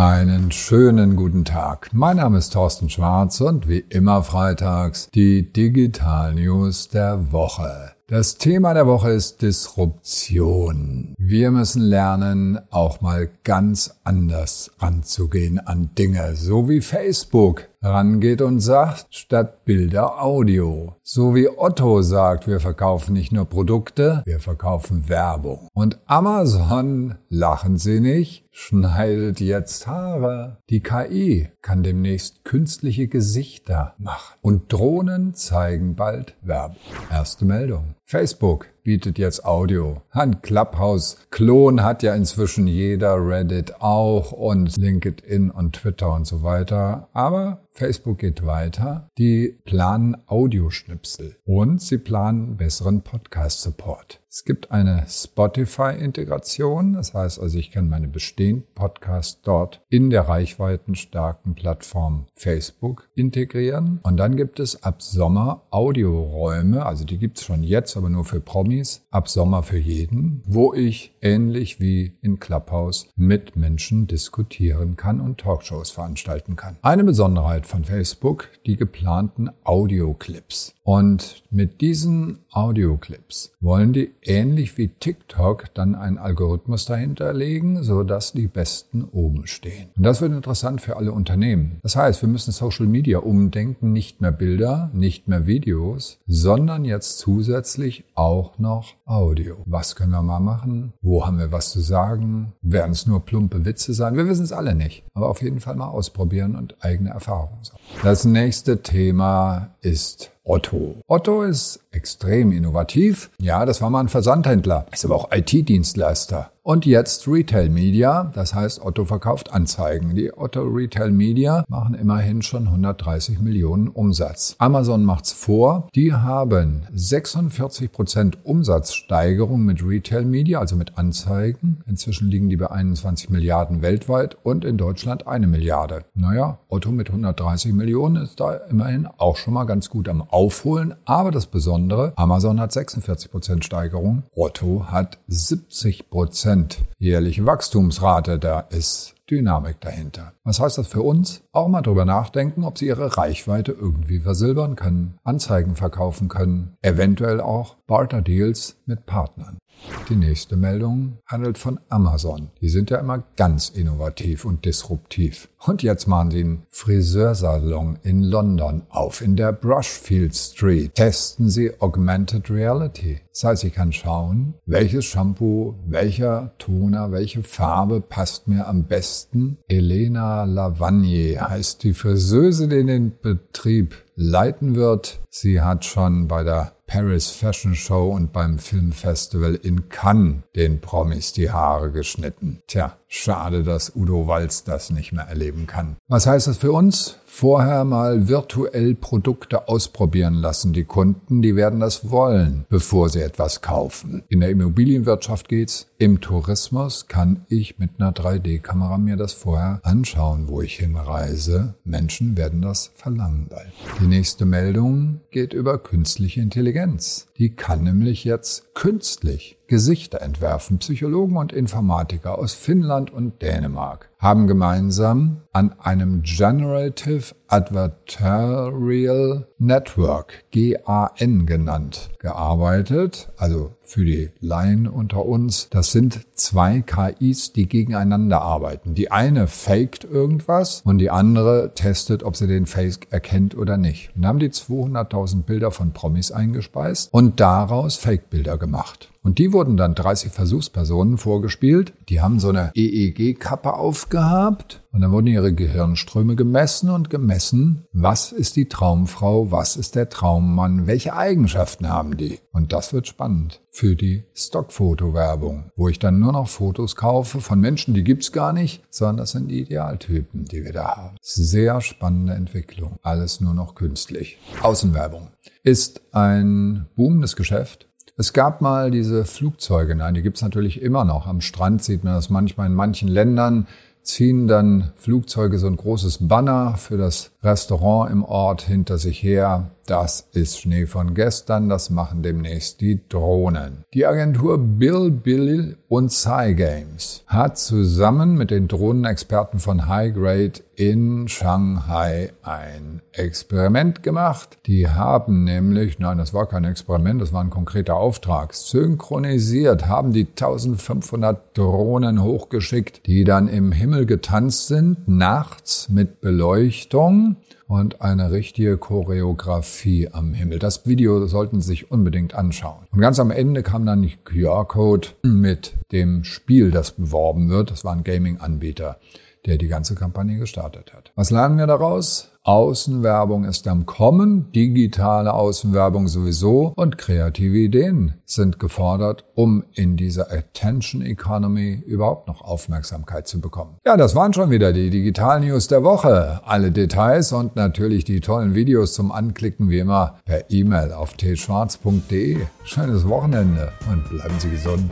Einen schönen guten Tag. Mein Name ist Thorsten Schwarz und wie immer freitags die Digital News der Woche. Das Thema der Woche ist Disruption. Wir müssen lernen, auch mal ganz anders ranzugehen an Dinge, so wie Facebook rangeht und sagt, statt Bilder Audio. So wie Otto sagt, wir verkaufen nicht nur Produkte, wir verkaufen Werbung. Und Amazon, lachen Sie nicht, schneidet jetzt Haare. Die KI kann demnächst künstliche Gesichter machen. Und Drohnen zeigen bald Werbung. Erste Meldung. Facebook bietet jetzt Audio. Ein Clubhouse-Klon hat ja inzwischen jeder, Reddit auch und LinkedIn und Twitter und so weiter. Aber Facebook geht weiter. Die planen Audioschnipsel und sie planen besseren Podcast-Support. Es gibt eine Spotify-Integration. Das heißt also, ich kann meine bestehenden Podcasts dort in der reichweitenstarken Plattform Facebook integrieren. Und dann gibt es ab Sommer Audioräume. Also die gibt es schon jetzt, aber nur für Promis. Ab Sommer für jeden, wo ich ähnlich wie in Clubhouse mit Menschen diskutieren kann und Talkshows veranstalten kann. Eine Besonderheit von Facebook, die geplanten Audioclips. Und mit diesen Audioclips wollen die ähnlich wie TikTok dann einen Algorithmus dahinter legen, so dass die besten oben stehen. Und das wird interessant für alle Unternehmen. Das heißt, wir müssen Social Media umdenken, nicht mehr Bilder, nicht mehr Videos, sondern jetzt zusätzlich auch noch Audio. Was können wir mal machen? Wo haben wir was zu sagen? Werden es nur plumpe Witze sein? Wir wissen es alle nicht. Aber auf jeden Fall mal ausprobieren und eigene Erfahrungen. Das nächste Thema ist Otto. Otto ist extrem innovativ. Ja, das war mal ein Versandhändler, ist aber auch IT-Dienstleister. Und jetzt Retail Media, das heißt Otto verkauft Anzeigen. Die Otto Retail Media machen immerhin schon 130 Millionen Umsatz. Amazon macht's vor, die haben 46 Prozent Umsatzsteigerung mit Retail Media, also mit Anzeigen. Inzwischen liegen die bei 21 Milliarden weltweit und in Deutschland eine Milliarde. Naja, Otto mit 130 Millionen ist da immerhin auch schon mal ganz gut am Aufholen. Aber das Besondere, Amazon hat 46 Prozent Steigerung, Otto hat 70 Prozent jährliche Wachstumsrate. Da ist Dynamik dahinter. Was heißt das für uns? Auch mal drüber nachdenken, ob Sie Ihre Reichweite irgendwie versilbern können, Anzeigen verkaufen können, eventuell auch Barter-Deals mit Partnern. Die nächste Meldung handelt von Amazon. Die sind ja immer ganz innovativ und disruptiv. Und jetzt machen sie einen Friseursalon in London auf, in der Brushfield Street. Testen sie Augmented Reality. Das heißt, ich kann schauen, welches Shampoo, welcher Toner, welche Farbe passt mir am besten. Elena Lavagne heißt die Friseuse, die den Betrieb leiten wird. Sie hat schon bei der Paris Fashion Show und beim Filmfestival in Cannes den Promis die Haare geschnitten. Tja, schade, dass Udo Walz das nicht mehr erleben kann. Was heißt das für uns? vorher mal virtuell Produkte ausprobieren lassen. Die Kunden, die werden das wollen, bevor sie etwas kaufen. In der Immobilienwirtschaft geht's. Im Tourismus kann ich mit einer 3D-Kamera mir das vorher anschauen, wo ich hinreise. Menschen werden das verlangen bald. Die nächste Meldung geht über künstliche Intelligenz. Die kann nämlich jetzt künstlich Gesichter entwerfen. Psychologen und Informatiker aus Finnland und Dänemark haben gemeinsam an einem Generative Adversarial Network, GAN genannt, gearbeitet. Also für die Laien unter uns. Das sind zwei KIs, die gegeneinander arbeiten. Die eine faked irgendwas und die andere testet, ob sie den Fake erkennt oder nicht. Und haben die 200.000 Bilder von Promis eingespeist und daraus Fake-Bilder gemacht. Und die wurden dann 30 Versuchspersonen vorgespielt. Die haben so eine EEG-Kappe aufgehabt und dann wurden ihre Gehirnströme gemessen und gemessen, was ist die Traumfrau, was ist der Traummann, welche Eigenschaften haben die. Und das wird spannend für die Stockfotowerbung, wo ich dann nur noch Fotos kaufe von Menschen, die gibt's gar nicht, sondern das sind die Idealtypen, die wir da haben. Sehr spannende Entwicklung. Alles nur noch künstlich. Außenwerbung ist ein boomendes Geschäft es gab mal diese Flugzeuge, nein, die gibt's natürlich immer noch. Am Strand sieht man das manchmal in manchen Ländern, ziehen dann Flugzeuge so ein großes Banner für das Restaurant im Ort hinter sich her. Das ist Schnee von gestern, das machen demnächst die Drohnen. Die Agentur Bill Bill und Cygames hat zusammen mit den Drohnenexperten von Highgrade in Shanghai ein Experiment gemacht. Die haben nämlich, nein, das war kein Experiment, das war ein konkreter Auftrag, synchronisiert, haben die 1500 Drohnen hochgeschickt, die dann im Himmel getanzt sind, nachts mit Beleuchtung und eine richtige Choreografie am Himmel. Das Video sollten Sie sich unbedingt anschauen. Und ganz am Ende kam dann die QR-Code mit dem Spiel, das beworben wird. Das war ein Gaming-Anbieter, der die ganze Kampagne gestartet hat. Was lernen wir daraus? Außenwerbung ist am Kommen, digitale Außenwerbung sowieso und kreative Ideen sind gefordert, um in dieser Attention Economy überhaupt noch Aufmerksamkeit zu bekommen. Ja, das waren schon wieder die Digital News der Woche. Alle Details und natürlich die tollen Videos zum Anklicken wie immer per E-Mail auf tschwarz.de. Schönes Wochenende und bleiben Sie gesund.